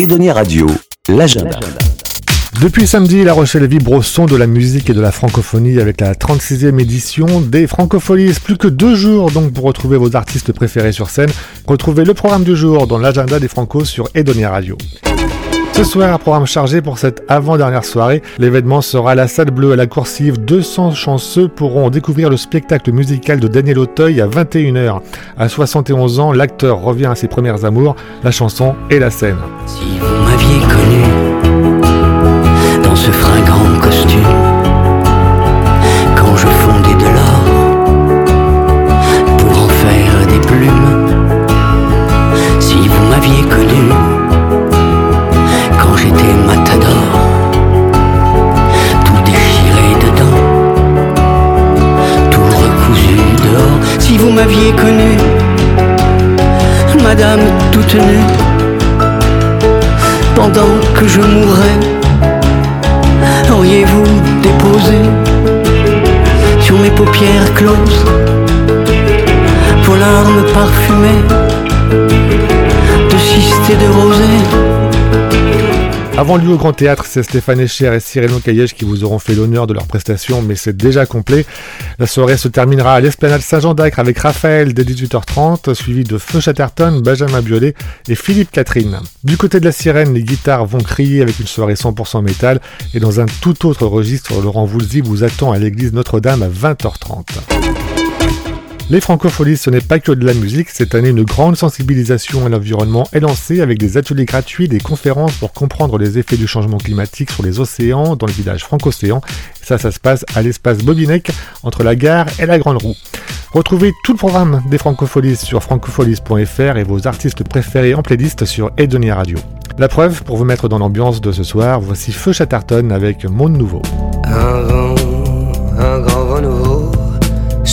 Edonia Radio, l'agenda. Depuis samedi, La Rochelle vibre au son de la musique et de la francophonie avec la 36e édition des Francopholies. Plus que deux jours donc pour retrouver vos artistes préférés sur scène. Retrouvez le programme du jour dans l'agenda des Francos sur Edonia Radio. Ce soir, programme chargé pour cette avant-dernière soirée. L'événement sera à la salle bleue à la coursive. 200 chanceux pourront découvrir le spectacle musical de Daniel Auteuil à 21h. À 71 ans, l'acteur revient à ses premières amours, la chanson et la scène. Si vous m'aviez connu dans ce fringant costume, madame toute nue pendant que je mourrais Auriez-vous déposé sur mes paupières closes vos larmes parfumées Avant lui au Grand Théâtre, c'est Stéphane Echer et Cyrano Caillège qui vous auront fait l'honneur de leur prestation, mais c'est déjà complet. La soirée se terminera à l'Esplanade Saint-Jean d'Acre avec Raphaël dès 18h30, suivi de Feu Chatterton, Benjamin Biolay et Philippe Catherine. Du côté de la sirène, les guitares vont crier avec une soirée 100% métal, et dans un tout autre registre, Laurent Voulzy vous attend à l'église Notre-Dame à 20h30. Les francopholies, ce n'est pas que de la musique. Cette année, une grande sensibilisation à l'environnement est lancée avec des ateliers gratuits, des conférences pour comprendre les effets du changement climatique sur les océans dans le village Franco-Océan. Ça, ça se passe à l'espace Bobinec, entre la gare et la Grande Roue. Retrouvez tout le programme des francopholies sur francopholies.fr et vos artistes préférés en playlist sur Edonia Radio. La preuve, pour vous mettre dans l'ambiance de ce soir, voici Feu Chatterton avec Monde Nouveau.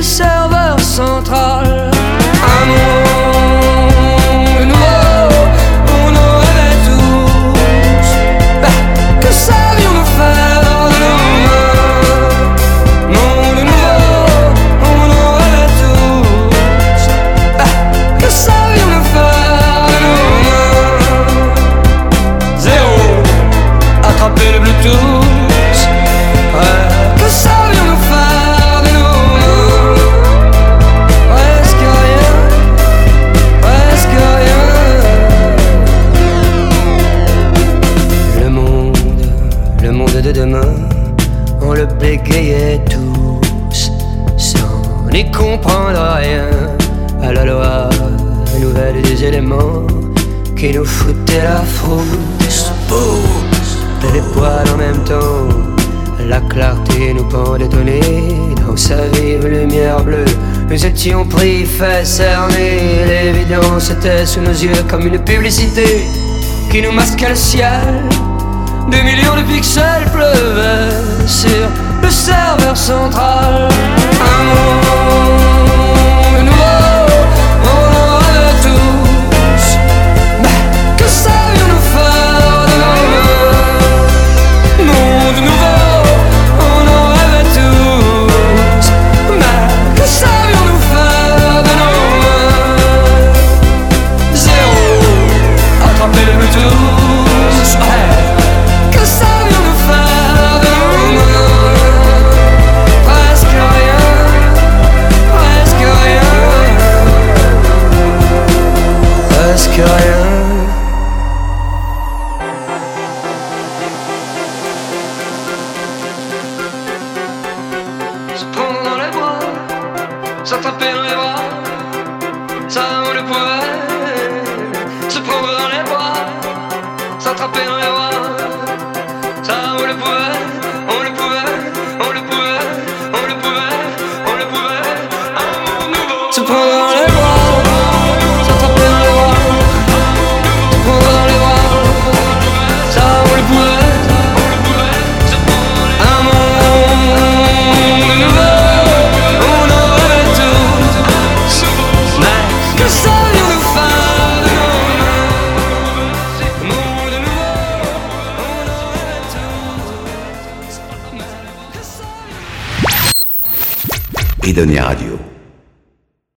du serveur central. Un monde nouveau, on en rêvait tous. Bah, que savions-nous faire de nos mains Monde nouveau, on en rêvait tous. Bah, que savions-nous faire de nos mains Zéro, attraper le Bluetooth. N'y comprendre rien à la loi nouvelle des éléments qui nous foutaient la frousse. Pousse, les poils en même temps. La clarté nous pendait dans sa vive lumière bleue. Nous étions pris, fait cerner. L'évidence était sous nos yeux comme une publicité qui nous masquait le ciel. Des millions de pixels pleuvaient sur le serveur central. S'attraper dans les bras, ça on le pouvait. Se prendre dans les bras, s'attraper dans les bras, ça on le pouvait, on le Edonia Radio.